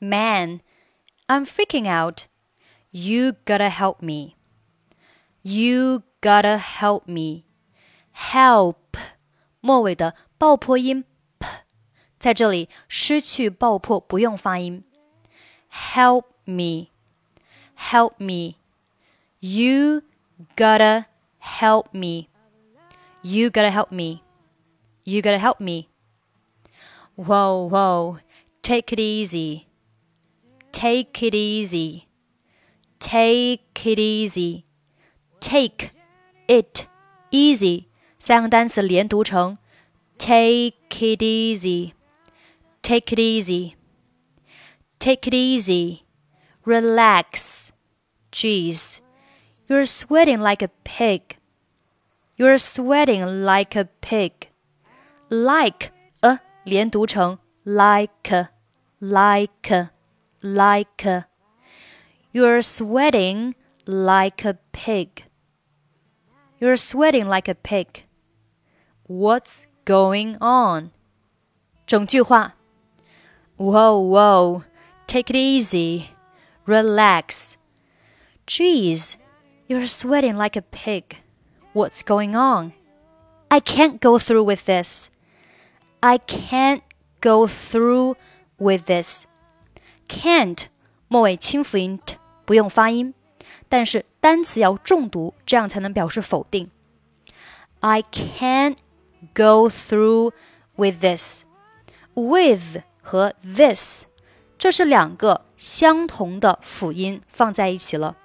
Man, I'm freaking out. You gotta help me. You gotta help me. Help 末尾的爆破音 p，在这里失去爆破，不用发音。Help me, help me. You gotta help me. You gotta help me. You gotta help me. Whoa, whoa. Take it easy. Take it easy. Take it easy. Take it easy 三个单词连读成 take it easy. Take it easy. Take it easy. Relax. Jeez. You're sweating like a pig. You're sweating like a pig. Like a 连读成 like like like. You're sweating like a pig. You're sweating like a pig. What's going on? 整句话 Whoa, whoa. Take it easy. Relax. Geez, you're sweating like a pig. What's going on? I can't go through with this. I can't go through with this. Can't 末尾清辅音 t 不用发音，但是单词要重读，这样才能表示否定。I can't go through with this. With 和 this 这是两个相同的辅音放在一起了。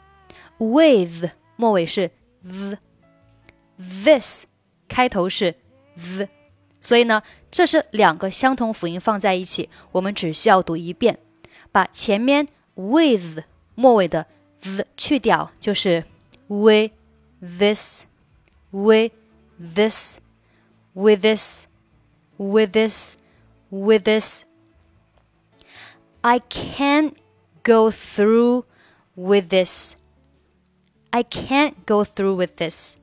With 末尾是 the，this 开头是 the，所以呢，这是两个相同辅音放在一起，我们只需要读一遍， 把前面 with 末尾的 the 去掉，就是 with this，with this，with this，with this，with this。I can't go through with this. I can't go through with this.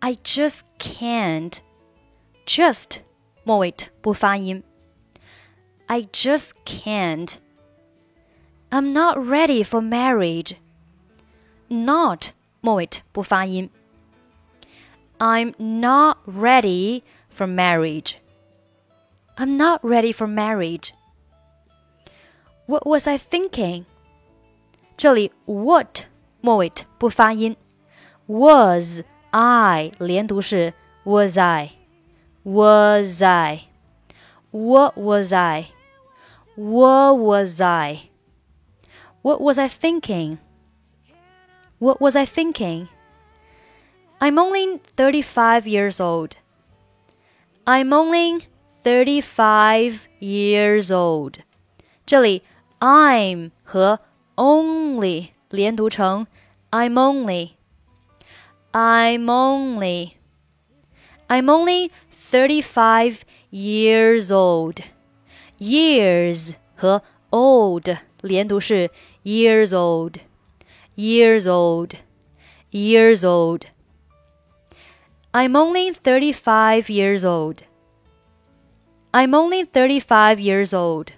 I just can't. Just 末尾不发音。I just can't. I'm not ready for marriage. Not 末尾不发音。I'm not ready for marriage. I'm not ready for marriage. What was I thinking? 这里 what 末尾不发音，was I 连读是 was I was I What was I What was I What was I thinking What was I thinking I'm only 35 years old I'm only 35 years old 这里 I'm 和 only 连读成 I'm only I'm only I'm only 35 years old. Years 和 old 连读是 years old, years old, years old. I'm only 35 years old. I'm only 35 years old.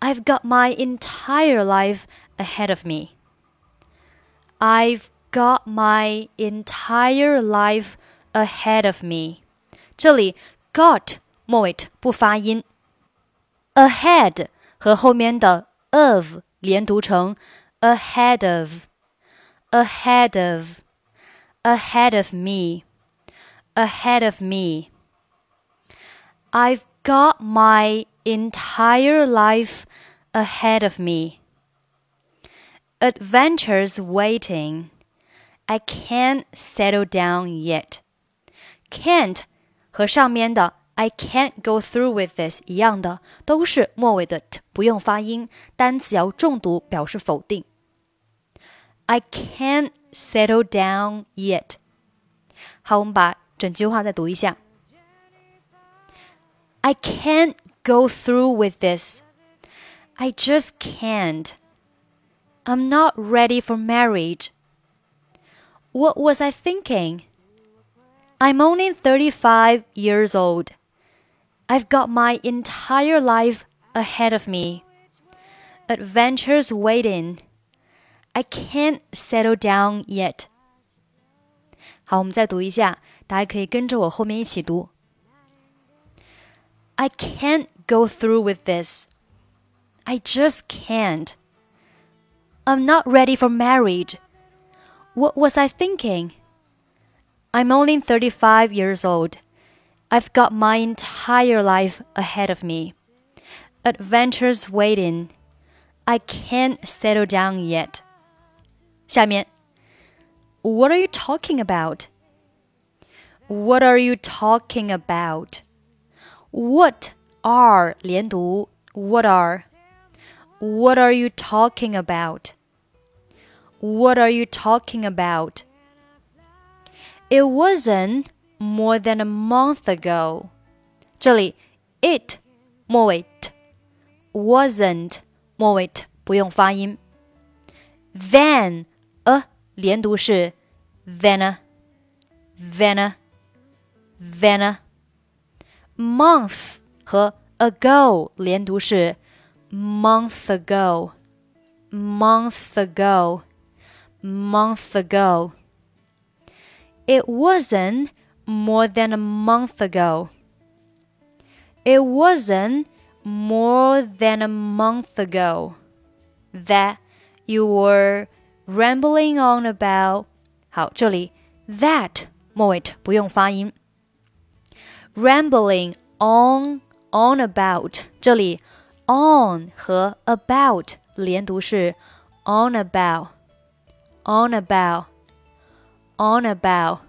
I've got my entire life ahead of me. I've got my entire life ahead of me. 这里 got 末尾不发音，ahead 和后面的 of 连读成 ahead of, ahead of, ahead of me, ahead of me. I've got my entire life ahead of me. Adventures waiting. I can't settle down yet. Can't 和上面的 I can't go through with this 一样的，都是末尾的 t 不用发音，单词要重读表示否定。I can't settle down yet。好，我们把整句话再读一下。I can't go through with this. I just can't. I'm not ready for marriage. What was I thinking? I'm only 35 years old. I've got my entire life ahead of me. Adventures waiting. I can't settle down yet. 好，我们再读一下，大家可以跟着我后面一起读。I can't go through with this. I just can't. I'm not ready for marriage. What was I thinking? I'm only 35 years old. I've got my entire life ahead of me. Adventures waiting. I can't settle down yet. 下面 What are you talking about? What are you talking about? What are 连读 What are What are you talking about? What are you talking about? It wasn't more than a month ago. 这里 it 末尾 t wasn't 末尾 t 不用发音。Then a 连读是 then a then a then a month 和 ago 连读是 month ago month ago month ago. It wasn't more than a month ago. It wasn't more than a month ago that you were rambling on about. 好，这里 that 末尾不用发音。Rambling on on about 这里 on 和 about 连读是 on about on about on about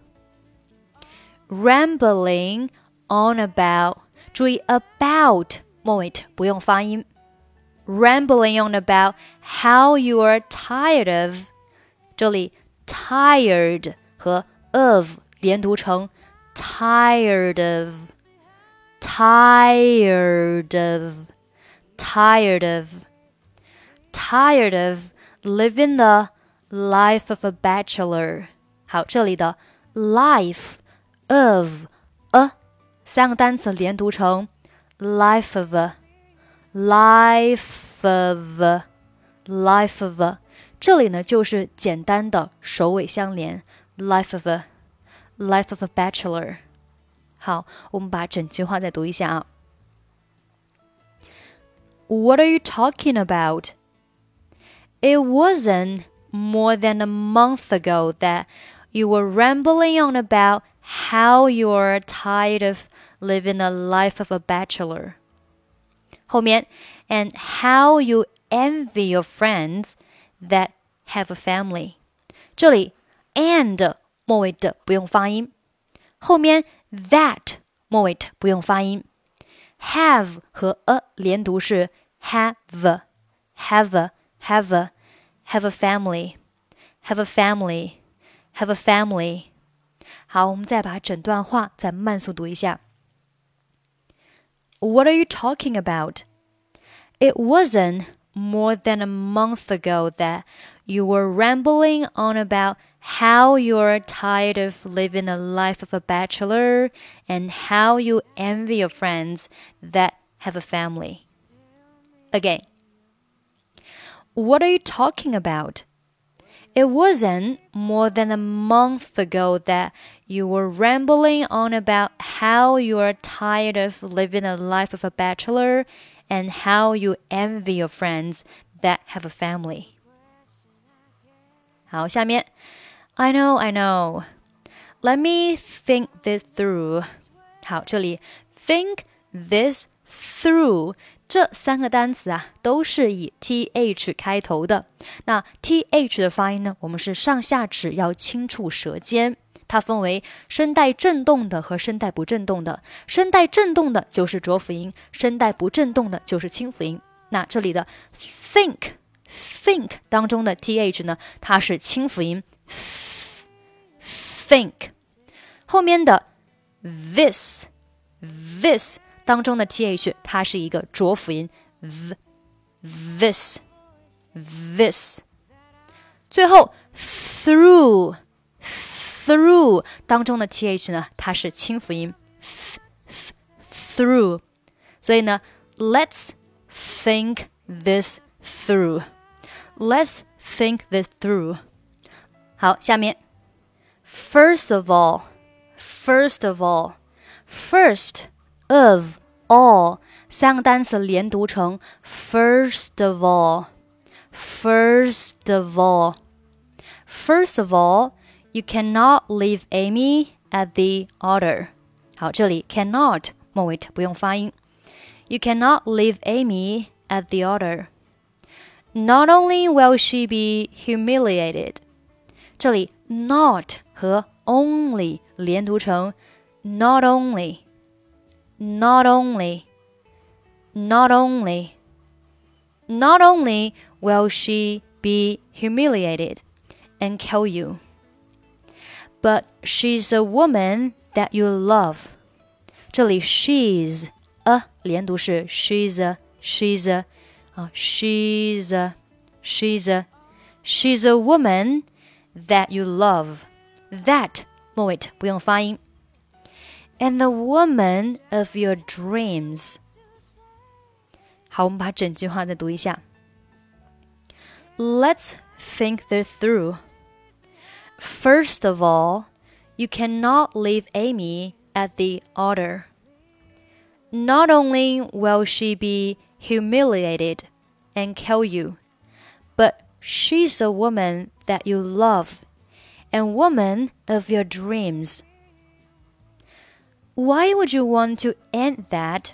rambling on about 注意 about 末尾不用发音。Rambling on about how you are tired of，这里 tired 和 of 连读成 tired of, tired of, tired of, tired of living the life of a bachelor。好，这里的 life of a 三个单词连读成 life of a, life of a, life of a。这里呢就是简单的首尾相连，life of a, life of a bachelor。好，我们把整句话再读一下啊。What are you talking about? It wasn't more than a month ago that you were rambling on about how you are tired of living the life of a bachelor. 后面 and how you envy your friends that have a family. 这里 and 末尾的不用发音，后面 that 末尾的不用发音。have 和 a 连读是 have have have have a family, have a family, have a family。 好，我们再把整段话再慢速读一下。What are you talking about? It wasn't more than a month ago that you were rambling on about how you're tired of living the life of a bachelor and how you envy your friends that have a family. Again, what are you talking about? It wasn't more than a month ago that you were rambling on about how you are tired of living a life of a bachelor and how you envy your friends that have a family. 好，下面 I know, I know. Let me think this through. 好，这里 think this through 这三个单词啊，都是以 th 开头的。那 th 的发音呢，我们是上下齿要轻触舌尖。它分为声带振动的和声带不振动的。声带振动的就是浊辅音，声带不振动的就是清辅音。那这里的 think think 当中的 th 呢，它是清辅音，think。后面的 this this。当中的 th 它是一个浊辅音，this this。最后 through through 当中的 th 呢，它是清辅音，through。所以呢，let's think this through. Let's think this through. 好，下面，First of all, first of all, first of all 三个单词连读成 first of all, first of all, first of all. You cannot leave Amy at the altar. 好，这里 cannot 末尾不用发音。You cannot leave Amy at the altar. Not only will she be humiliated，这里 not 和 only 连读成 not only, not only, not only, not only will she be humiliated and kill you, but she's a woman that you love. 这里 she's a 连读是 she's a she's a 啊 she's a she's a she's a woman that you love. That 末尾不用发音。 And the woman of your dreams. 好，我们把整句话再读一下。Let's think this through. First of all, you cannot leave Amy at the altar. Not only will she be humiliated and kill you, but she's a woman that you love and woman of your dreams. Why would you want to end that?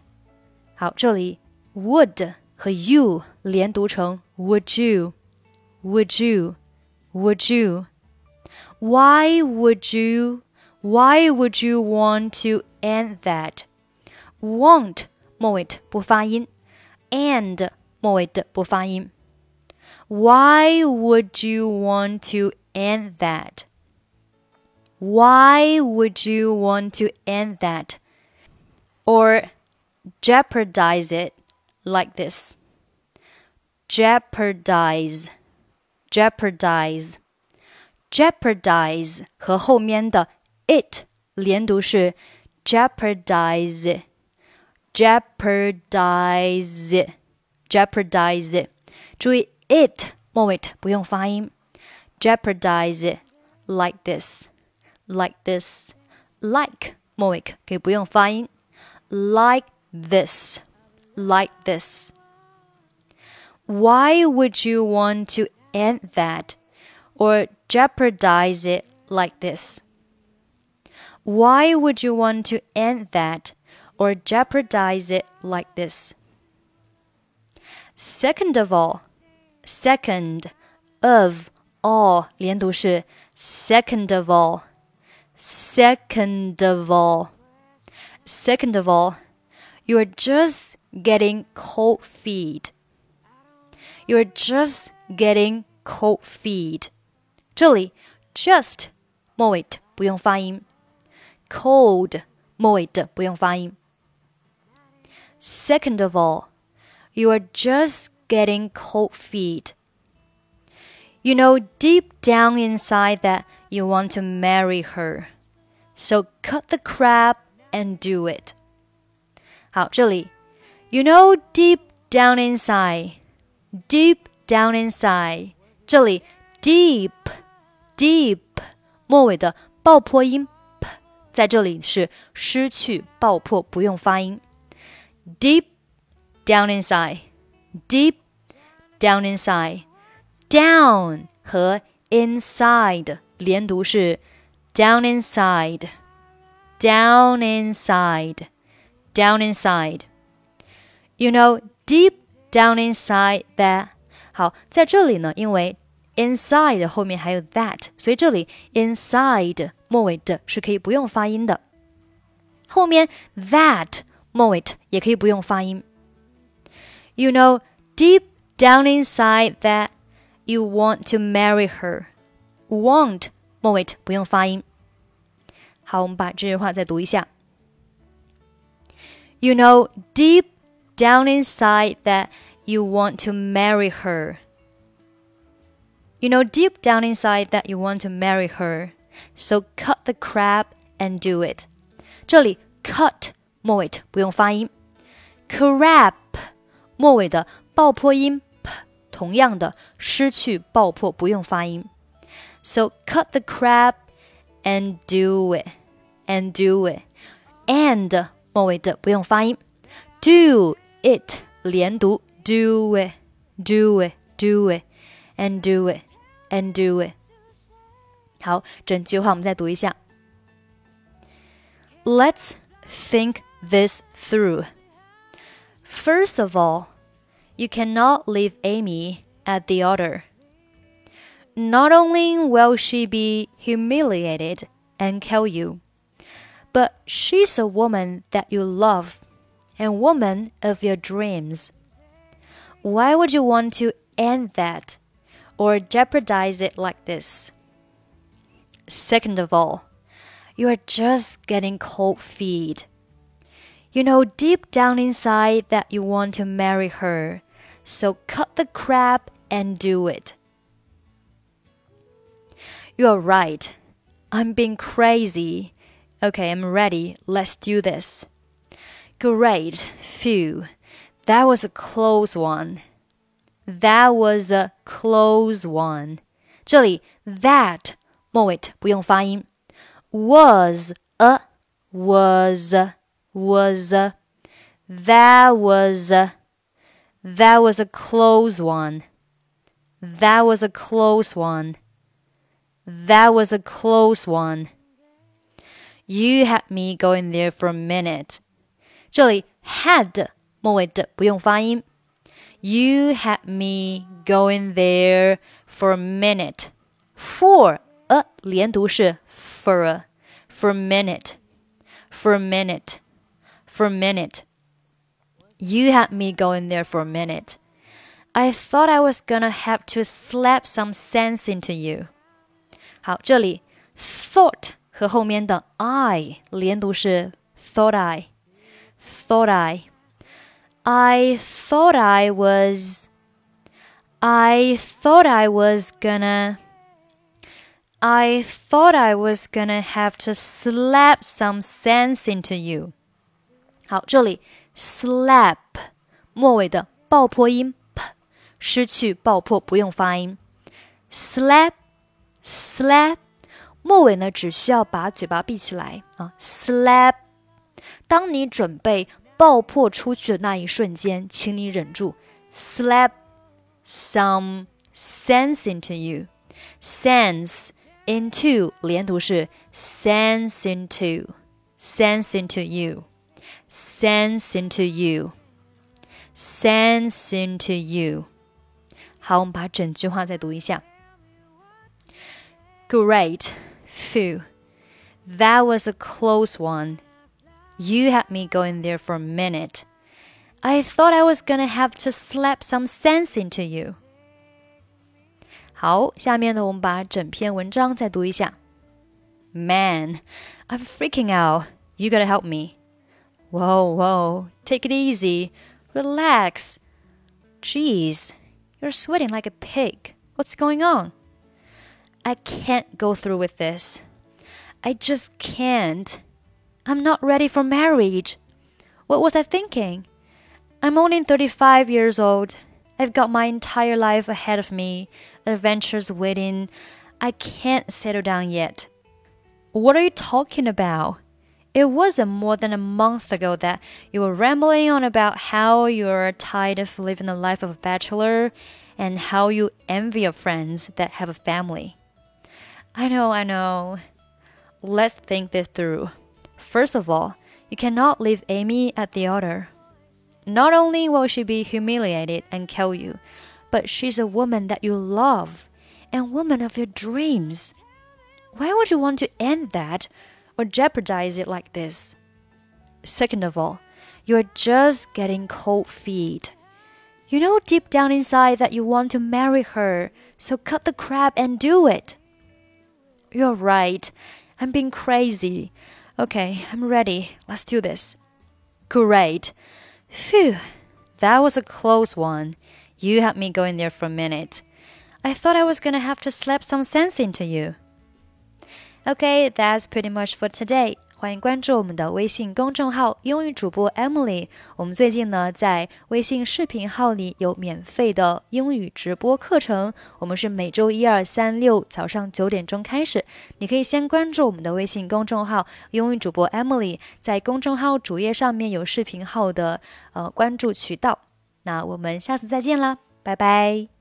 好，这里 would 和 you 连读成 would you, would you, would you. Why would you? Why would you want to end that? Want 末尾不发音，and 末尾的不发音。Why would you want to end that? Why would you want to end that? Or jeopardize it like this. Jeopardize, jeopardize, jeopardize 和后面的 it 连读是 jeopardize jeopardize jeopardize，注意 it 末尾不用发音，jeopardize like this like this like 末尾可以不用发音，like this like this。Why would you want to end that or jeopardize it like this? Why would you want to end that or jeopardize it like this. Second of all, second of all 连读是 second of all, second of all, second of all, you're just getting cold feet. You're just getting cold feet. 这里 just 末尾不用发音，cold 末尾的不用发音。Second of all, you are just getting cold feet. You know deep down inside that you want to marry her. So cut the crap and do it. 好，这里，you know deep down inside, deep down inside，这里 deep deep 末尾的爆破音 p，在这里是失去爆破，不用发音。deep down inside, deep down inside, down 和 inside 连读是 down inside, down inside, down inside. You know, deep down inside that. 好，在这里呢，因为 inside 后面还有 that，所以这里 inside 末尾的是可以不用发音的。后面 that 末尾也可以不用发音。You know deep down inside that you want to marry her. Want 末尾不用发音。好，我们把这句话再读一下。You know deep down inside that you want to marry her. You know deep down inside that you want to marry her. So cut the crap and do it. 这里 cut 末尾不用发音。Crap 末尾的爆破音 p，同样的失去爆破，不用发音。 So cut the crap and do it, and do it, and 末尾的不用发音。Do it 连读，do it, do it, do it, and do it, and do it。好，整句话我们再读一下。Let's think this through. First of all, you cannot leave Amy at the altar. Not only will she be humiliated and kill you, but she's a woman that you love and woman of your dreams. Why would you want to end that or jeopardize it like this? Second of all, you are just getting cold feet. You know deep down inside that you want to marry her, so cut the crap and do it. You're right. I'm being crazy. Okay, I'm ready. Let's do this. Great. Phew. That was a close one. That was a close one. 这里 that 末尾不用发音。Was a was a, was a, that was a, that was a close one. That was a close one. That was a close one. You had me going there for a minute. 这里 had 末尾的不用发音。You had me going there for a minute. For a 连读是 for a, for a minute, for a minute, for a minute. You had me going there for a minute. I thought I was gonna have to slap some sense into you. 好，这里 thought 和后面的 I 连读是 thought I, thought I. I thought I was. I thought I was gonna. I thought I was gonna have to slap some sense into you. 好，这里 slap 末尾的爆破音 p 失去爆破，不用发音。slap Slap 末尾呢，只需要把嘴巴闭起来啊。slap，当你准备爆破出去的那一瞬间，请你忍住。slap some sense into you. Sense into 连读是 sense into sense into you sense into you sense into you。好，我们把整句话再读一下。Great, phew, that was a close one. You had me going there for a minute. I thought I was gonna have to slap some sense into you. 好，下面呢，我们把整篇文章再读一下。Man, I'm freaking out. You gotta help me. Whoa, whoa, take it easy. Relax. Jeez, you're sweating like a pig. What's going on? I can't go through with this. I just can't. I'm not ready for marriage. What was I thinking? I'm only 35 years old. I've got my entire life ahead of me, adventures waiting. I can't settle down yet. What are you talking about? It wasn't more than a month ago that you were rambling on about how you're tired of living the life of a bachelor and how you envy your friends that have a family. I know, I know. Let's think this through. First of all, you cannot leave Amy at the altar. Not only will she be humiliated and kill you, but she's a woman that you love and woman of your dreams. Why would you want to end that or jeopardize it like this? Second of all, you're just getting cold feet. You know deep down inside that you want to marry her, so cut the crap and do it. You're right. I'm being crazy. Okay, I'm ready. Let's do this. Great. Phew, that was a close one. You had me going there for a minute. I thought I was gonna have to slap some sense into you. Okay, that's pretty much for today. 欢迎关注我们的微信公众号“英语主播 Emily”。我们最近呢，在微信视频号里有免费的英语直播课程，我们是每周一、二、三、六早上九点钟开始。你可以先关注我们的微信公众号“英语主播 Emily”，在公众号主页上面有视频号的呃关注渠道。那我们下次再见啦，拜拜。